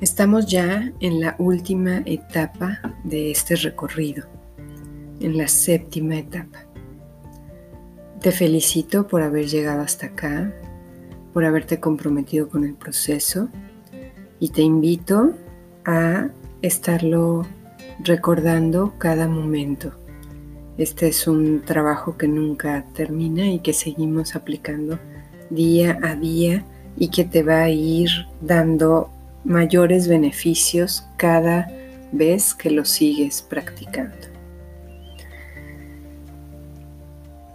Estamos ya en la última etapa de este recorrido, en la séptima etapa. Te felicito por haber llegado hasta acá, por haberte comprometido con el proceso y te invito a estarlo recordando cada momento. Este es un trabajo que nunca termina y que seguimos aplicando día a día y que te va a ir dando mayores beneficios cada vez que lo sigues practicando.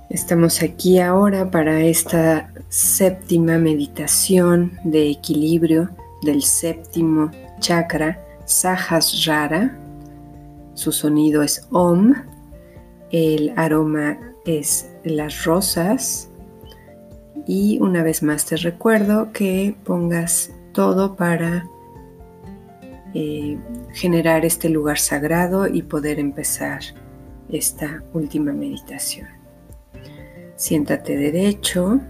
Estamos aquí ahora para esta séptima meditación de equilibrio del séptimo chakra Sahasrara. Su sonido es Om. El aroma es las rosas. Y una vez más te recuerdo que pongas todo para eh, generar este lugar sagrado y poder empezar esta última meditación. Siéntate derecho,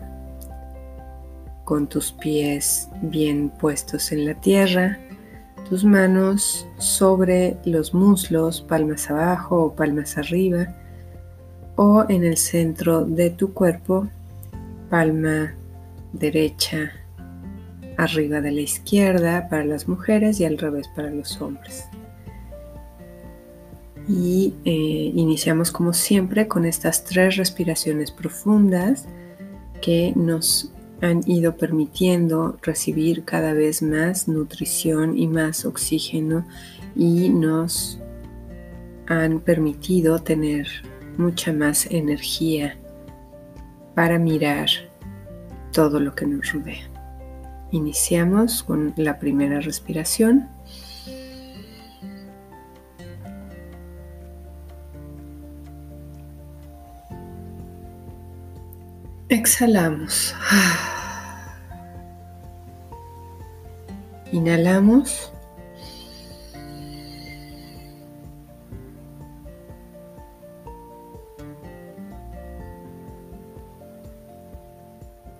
con tus pies bien puestos en la tierra, tus manos sobre los muslos, palmas abajo o palmas arriba, o en el centro de tu cuerpo, palma derecha arriba de la izquierda para las mujeres y al revés para los hombres. Y eh, iniciamos como siempre con estas tres respiraciones profundas que nos han ido permitiendo recibir cada vez más nutrición y más oxígeno y nos han permitido tener mucha más energía para mirar todo lo que nos rodea. Iniciamos con la primera respiración. Exhalamos. Inhalamos.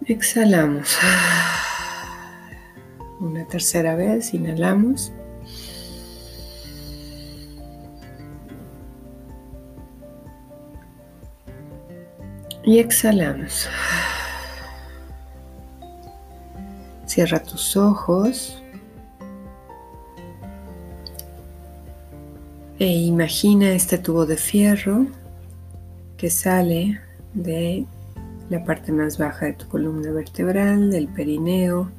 Exhalamos. Una tercera vez, inhalamos. Y exhalamos. Cierra tus ojos. E imagina este tubo de fierro que sale de la parte más baja de tu columna vertebral, del perineo,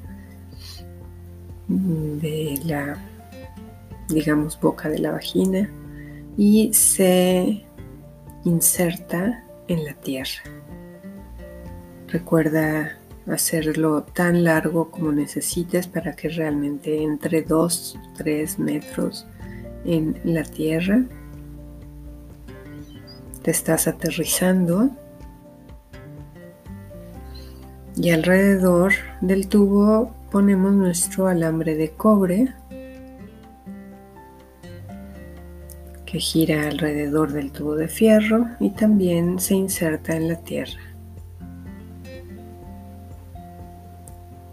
de la, digamos, boca de la vagina y se inserta en la tierra. Recuerda hacerlo tan largo como necesites para que realmente entre 2 3 metros en la tierra. Te estás aterrizando y alrededor del tubo ponemos nuestro alambre de cobre que gira alrededor del tubo de fierro y también se inserta en la tierra.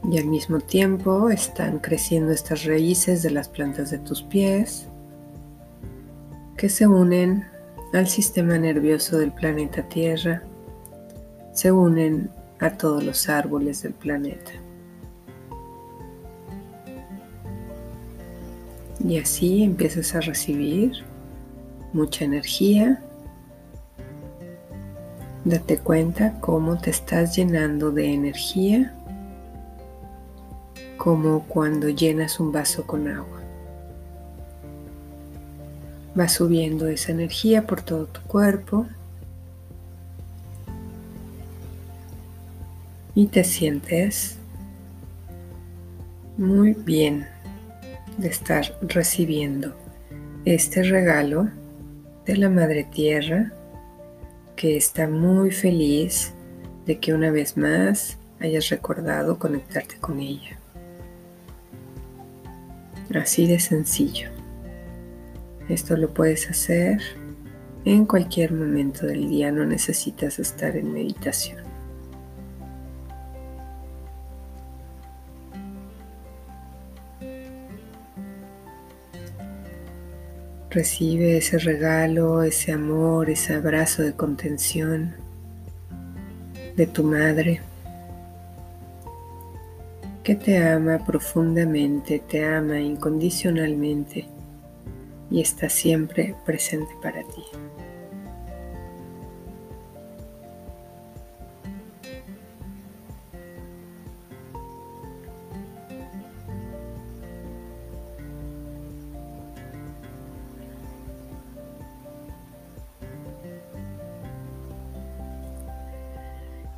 Y al mismo tiempo están creciendo estas raíces de las plantas de tus pies que se unen al sistema nervioso del planeta Tierra, se unen a todos los árboles del planeta. Y así empiezas a recibir mucha energía. Date cuenta cómo te estás llenando de energía, como cuando llenas un vaso con agua. Va subiendo esa energía por todo tu cuerpo y te sientes muy bien de estar recibiendo este regalo de la Madre Tierra que está muy feliz de que una vez más hayas recordado conectarte con ella. Así de sencillo. Esto lo puedes hacer en cualquier momento del día, no necesitas estar en meditación. Recibe ese regalo, ese amor, ese abrazo de contención de tu madre que te ama profundamente, te ama incondicionalmente y está siempre presente para ti.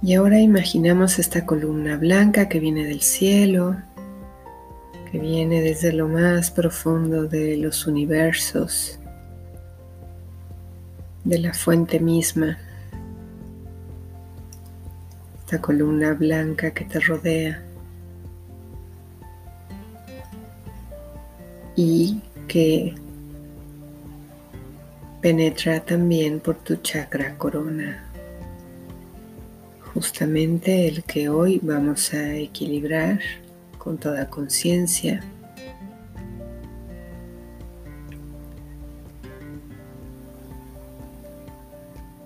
Y ahora imaginamos esta columna blanca que viene del cielo, que viene desde lo más profundo de los universos, de la fuente misma. Esta columna blanca que te rodea y que penetra también por tu chakra corona justamente el que hoy vamos a equilibrar con toda conciencia.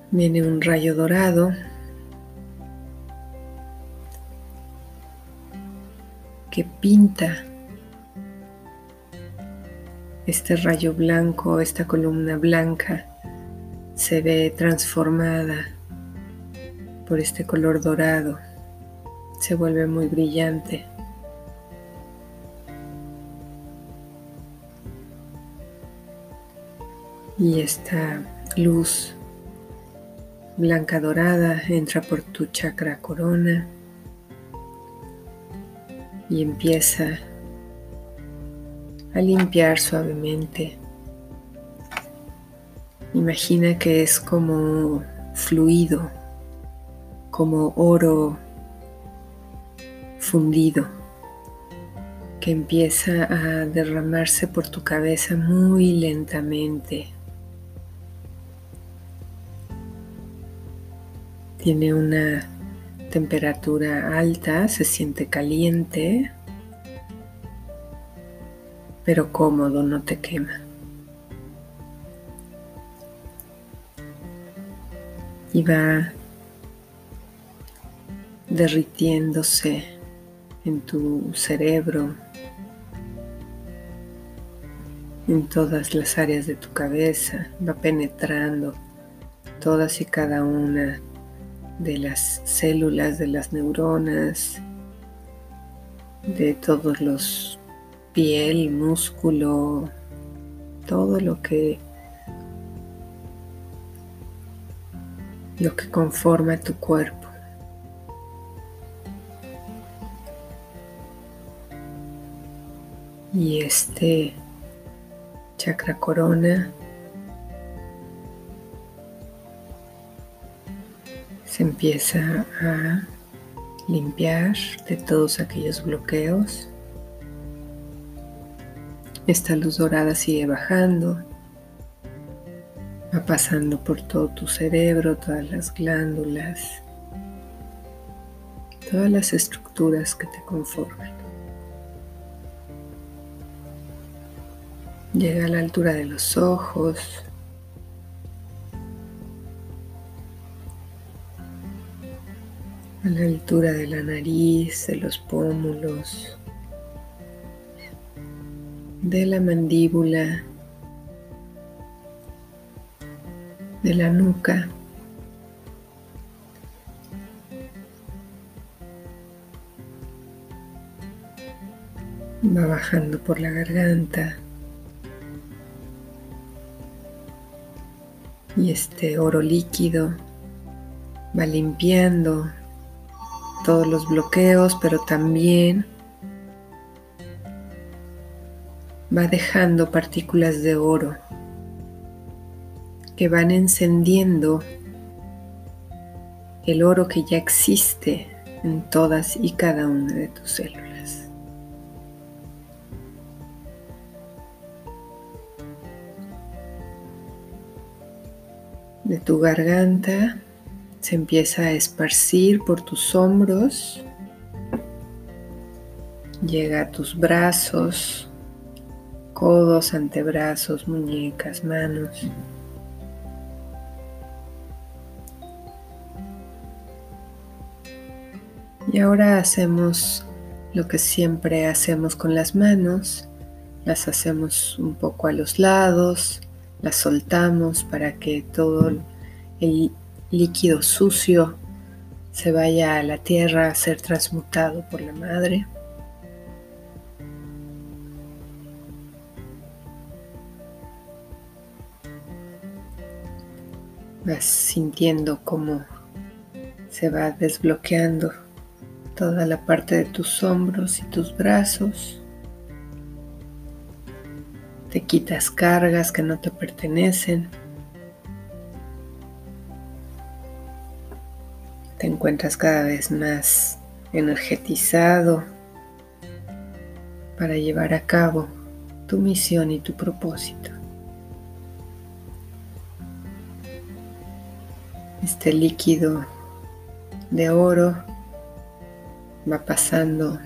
Viene un rayo dorado que pinta este rayo blanco, esta columna blanca se ve transformada por este color dorado. Se vuelve muy brillante. Y esta luz blanca dorada entra por tu chakra corona y empieza a limpiar suavemente. Imagina que es como fluido como oro fundido que empieza a derramarse por tu cabeza muy lentamente. Tiene una temperatura alta, se siente caliente, pero cómodo, no te quema. Y va derritiéndose en tu cerebro, en todas las áreas de tu cabeza, va penetrando todas y cada una de las células, de las neuronas, de todos los piel, músculo, todo lo que lo que conforma tu cuerpo. Y este chakra corona se empieza a limpiar de todos aquellos bloqueos. Esta luz dorada sigue bajando, va pasando por todo tu cerebro, todas las glándulas, todas las estructuras que te conforman. Llega a la altura de los ojos. A la altura de la nariz, de los pómulos, de la mandíbula, de la nuca. Va bajando por la garganta. Y este oro líquido va limpiando todos los bloqueos, pero también va dejando partículas de oro que van encendiendo el oro que ya existe en todas y cada una de tus células. De tu garganta se empieza a esparcir por tus hombros, llega a tus brazos codos, antebrazos, muñecas, manos. Y ahora hacemos lo que siempre hacemos con las manos. Las hacemos un poco a los lados, las soltamos para que todo el líquido sucio se vaya a la tierra a ser transmutado por la madre. Vas sintiendo cómo se va desbloqueando toda la parte de tus hombros y tus brazos. Te quitas cargas que no te pertenecen. Te encuentras cada vez más energetizado para llevar a cabo tu misión y tu propósito. Este líquido de oro va pasando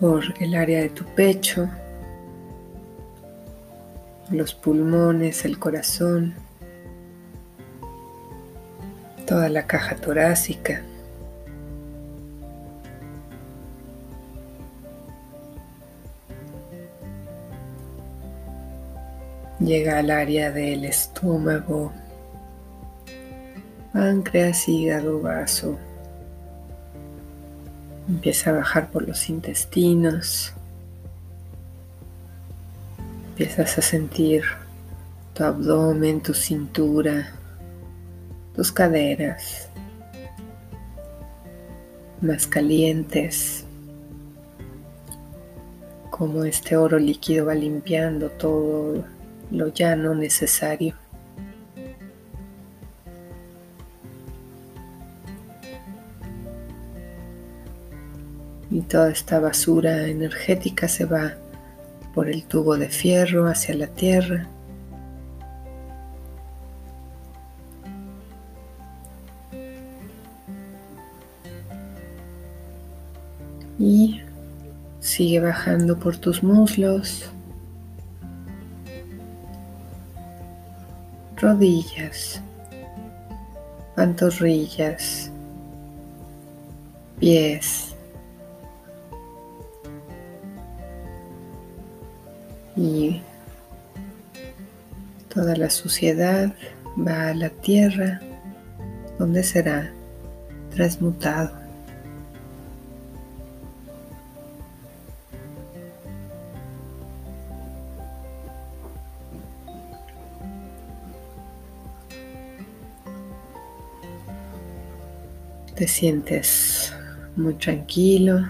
por el área de tu pecho, los pulmones, el corazón, toda la caja torácica. Llega al área del estómago, páncreas, hígado, vaso. Empieza a bajar por los intestinos. Empiezas a sentir tu abdomen, tu cintura, tus caderas más calientes. Como este oro líquido va limpiando todo lo ya no necesario. Y toda esta basura energética se va por el tubo de fierro hacia la tierra. Y sigue bajando por tus muslos, rodillas, pantorrillas, pies, y toda la suciedad va a la tierra donde será transmutado. Te sientes muy tranquilo,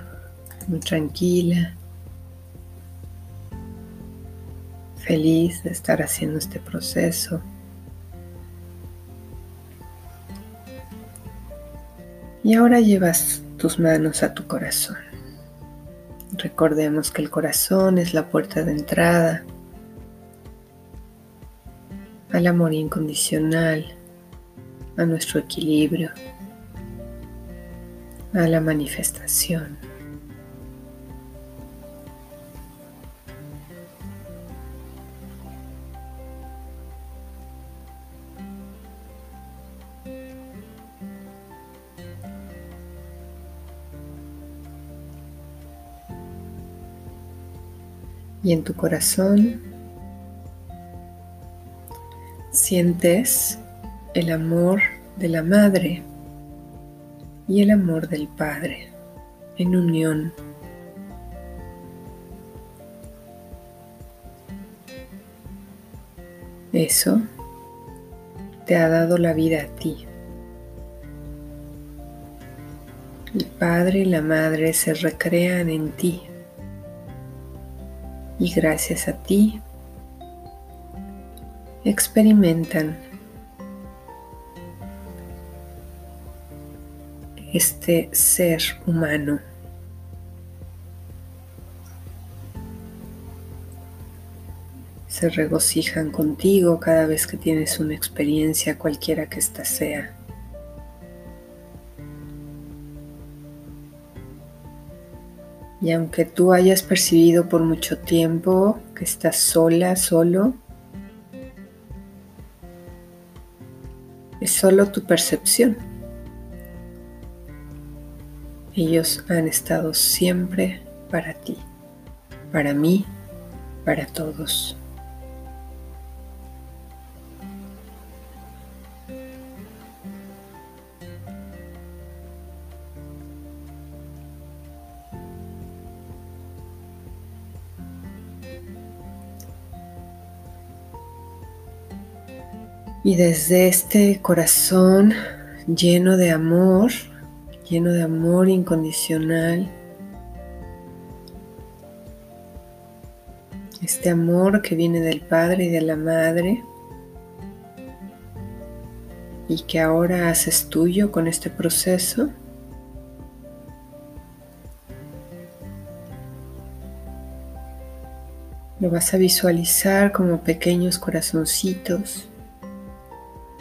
muy tranquila. Feliz de estar haciendo este proceso. Y ahora llevas tus manos a tu corazón. Recordemos que el corazón es la puerta de entrada al amor incondicional, a nuestro equilibrio, a la manifestación. Y en tu corazón sientes el amor de la madre y el amor del padre en unión. Eso te ha dado la vida a ti. El padre y la madre se recrean en ti y gracias a ti experimentan este ser humano. Se regocijan contigo cada vez que tienes una experiencia cualquiera que ésta sea. Y aunque tú hayas percibido por mucho tiempo que estás sola, solo, es solo tu percepción. Ellos han estado siempre para ti, para mí, para todos. Y desde este corazón lleno de amor, lleno de amor incondicional, este amor que viene del Padre y de la Madre y que ahora haces tuyo con este proceso. Lo vas a visualizar como pequeños corazoncitos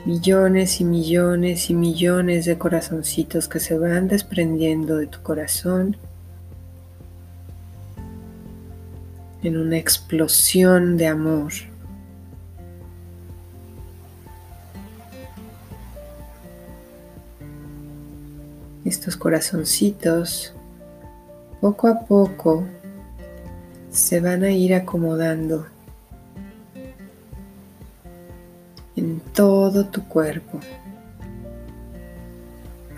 millones y millones y millones de corazoncitos que se van desprendiendo de tu corazón en una explosión de amor. Estos corazoncitos poco a poco se van a ir acomodando todo tu cuerpo.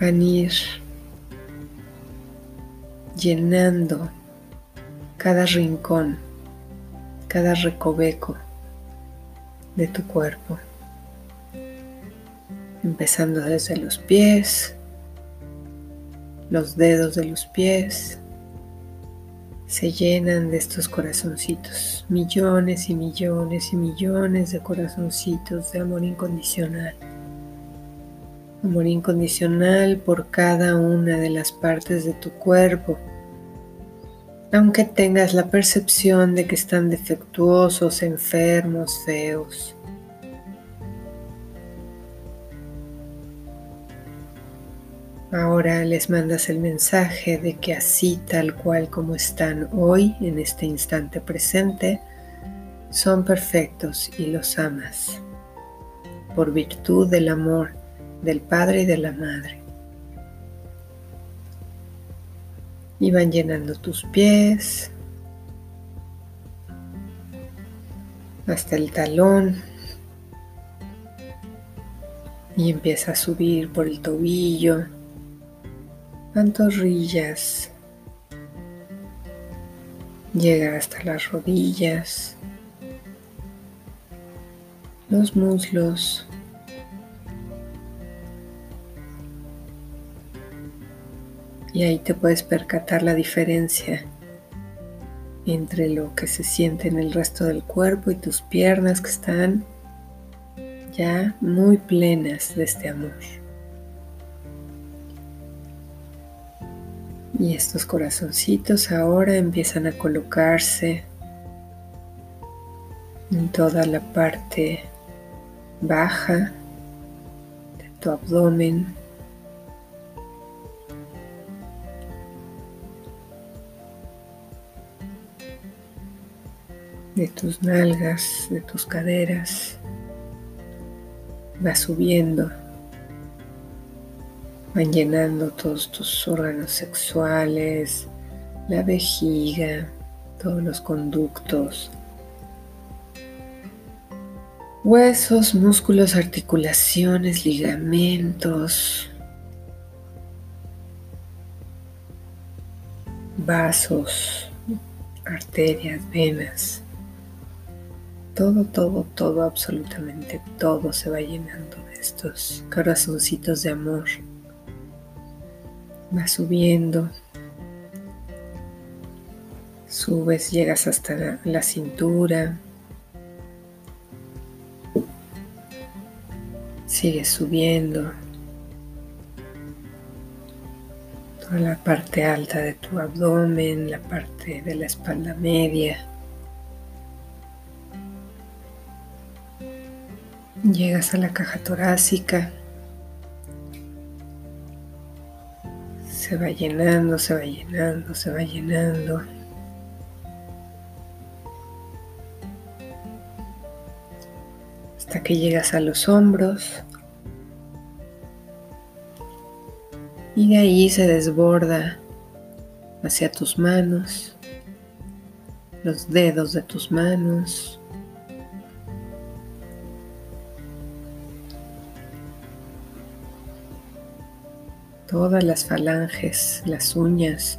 Van ir llenando cada rincón, cada recoveco de tu cuerpo. Empezando desde los pies, los dedos de los pies, se llenan de estos corazoncitos, millones y millones y millones de corazoncitos de amor incondicional. Amor incondicional por cada una de las partes de tu cuerpo. Aunque tengas la percepción de que están defectuosos, enfermos, feos. Ahora les mandas el mensaje de que así tal cual como están hoy, en este instante presente, son perfectos y los amas, por virtud del amor del Padre y de la Madre. Y van llenando tus pies hasta el talón y empieza a subir por el tobillo pantorrillas, llega hasta las rodillas, los muslos, y ahí te puedes percatar la diferencia entre lo que se siente en el resto del cuerpo y tus piernas que están ya muy plenas de este amor. Y estos corazoncitos ahora empiezan a colocarse en toda la parte baja de tu abdomen. de tus nalgas, de tus caderas, va subiendo van llenando todos tus órganos sexuales, la vejiga, todos los conductos, huesos, músculos, articulaciones, ligamentos, vasos, arterias, venas. Todo, todo, todo, absolutamente todo se va llenando de estos corazoncitos de amor va subiendo, subes, llegas hasta la, cintura, sigues subiendo. Toda la parte alta de tu abdomen, la parte de la espalda media. Llegas a la caja torácica Se va llenando, se va llenando, se va llenando. Hasta que llegas a los hombros. Y de ahí se desborda hacia tus manos, los dedos de tus manos. Todas las falanges, las uñas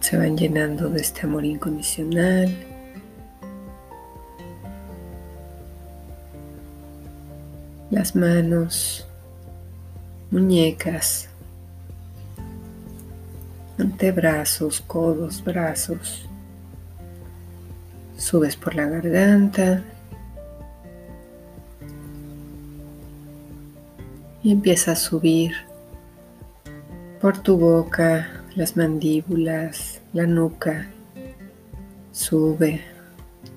se van llenando de este amor incondicional. Las manos, muñecas, antebrazos, codos, brazos. Subes por la garganta. Empieza a subir por tu boca, las mandíbulas, la nuca. Sube,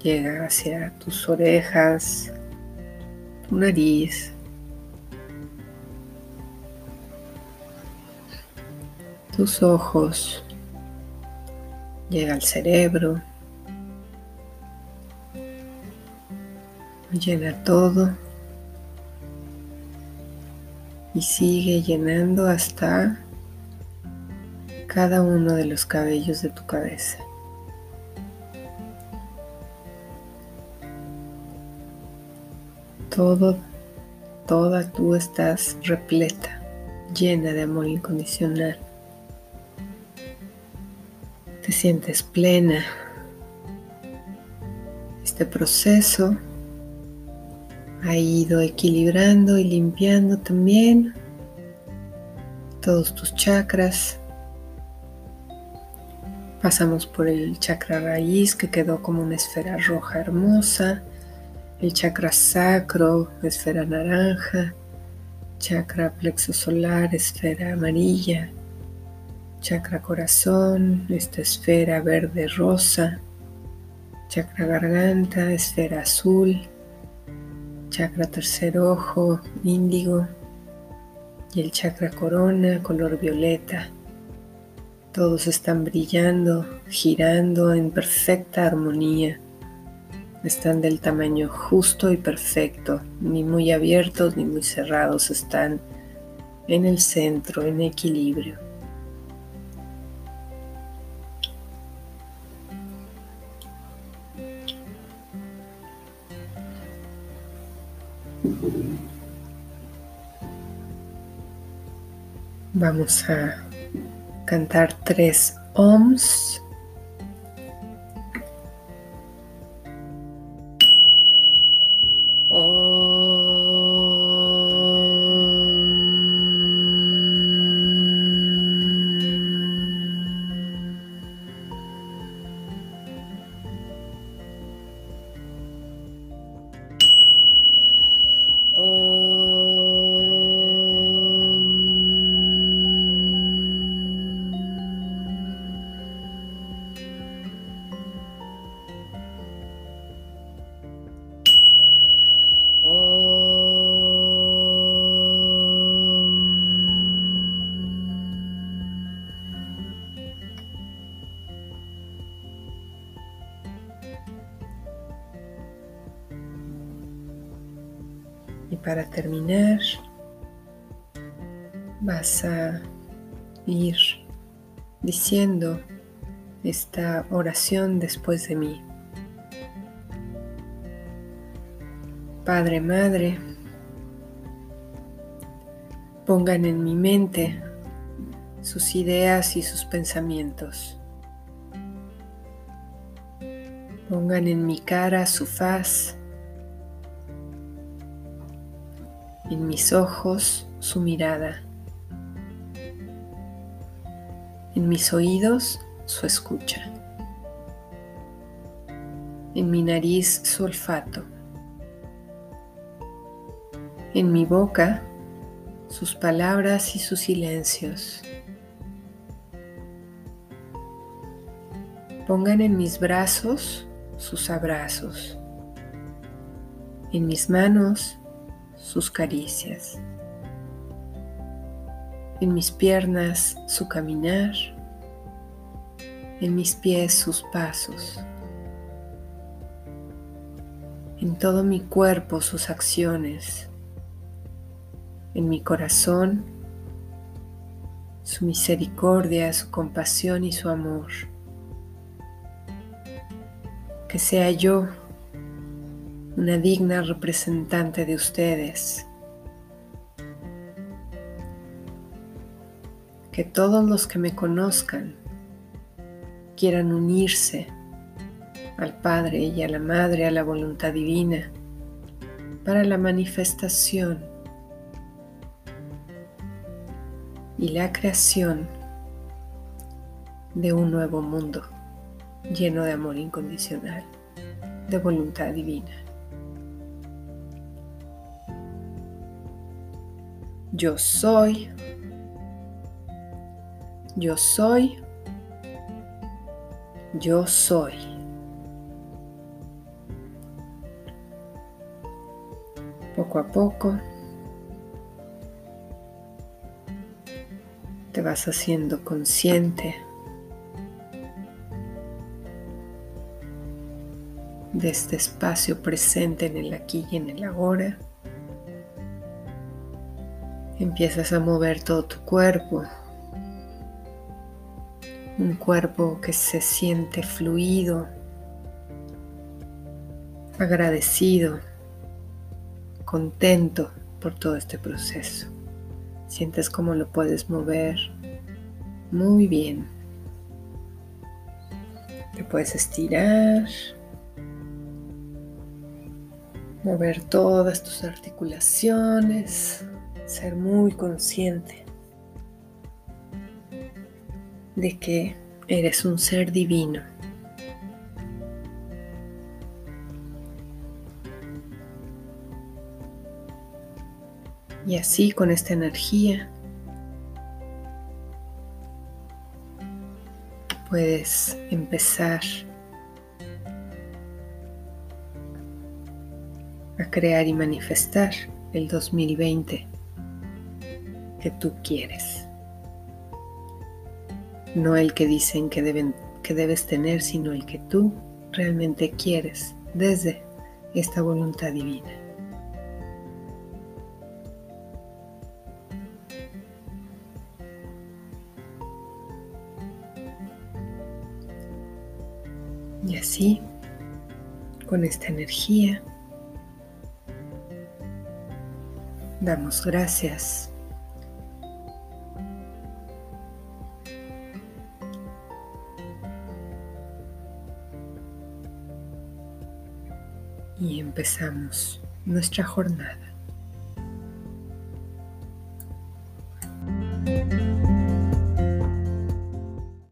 llega hacia tus orejas, tu nariz, tus ojos, llega al cerebro, llena todo y sigue llenando hasta cada uno de los cabellos de tu cabeza. Todo, toda tú estás repleta, llena de amor incondicional te sientes plena. Este proceso ha ido equilibrando y limpiando también todos tus chakras. Pasamos por el chakra raíz que quedó como una esfera roja hermosa, el chakra sacro, esfera naranja, chakra plexo solar, esfera amarilla, chakra corazón, esta esfera verde rosa, chakra garganta, esfera azul, chakra tercer ojo, índigo y el chakra corona, color violeta. Todos están brillando, girando en perfecta armonía. Están del tamaño justo y perfecto, ni muy abiertos ni muy cerrados, están en el centro, en equilibrio. Vamos a cantar tres ohms. Y para terminar, vas a ir diciendo esta oración después de mí. Padre, Madre, pongan en mi mente sus ideas y sus pensamientos. Pongan en mi cara su faz mis ojos su mirada, en mis oídos su escucha, en mi nariz su olfato, en mi boca sus palabras y sus silencios. Pongan en mis brazos sus abrazos, en mis manos sus caricias. en mis piernas su caminar, en mis pies sus pasos, en todo mi cuerpo sus acciones, en mi corazón su misericordia, su compasión y su amor. Que sea yo una digna representante de ustedes. Que todos los que me conozcan quieran unirse al Padre y a la Madre, a la voluntad divina, para la manifestación y la creación de un nuevo mundo lleno de amor incondicional, de voluntad divina. Yo soy, yo soy, yo soy. Poco a poco te vas haciendo consciente de este espacio presente en el aquí y en el ahora. Empiezas a mover todo tu cuerpo, un cuerpo que se siente fluido, agradecido, contento por todo este proceso. Sientes cómo lo puedes mover muy bien. Te puedes estirar, mover todas tus articulaciones, ser muy consciente de que eres un ser divino. Y así con esta energía puedes empezar a crear y manifestar el 2020 que tú quieres. No el que dicen que, deben, que debes tener, sino el que tú realmente quieres desde esta voluntad divina. Y así, con esta energía, damos gracias. Empezamos nuestra jornada.